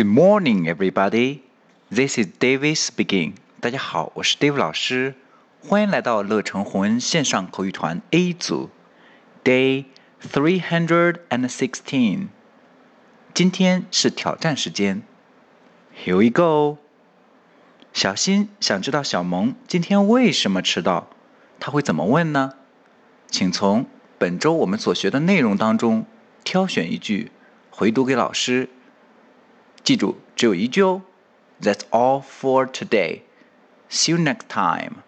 Good morning, everybody. This is David speaking. 大家好，我是 David 老师，欢迎来到乐成红恩线上口语团 A 组，Day three hundred and sixteen。今天是挑战时间，Here we go。小新想知道小萌今天为什么迟到，他会怎么问呢？请从本周我们所学的内容当中挑选一句，回读给老师。记住，只有一句哦。That's all for today. See you next time.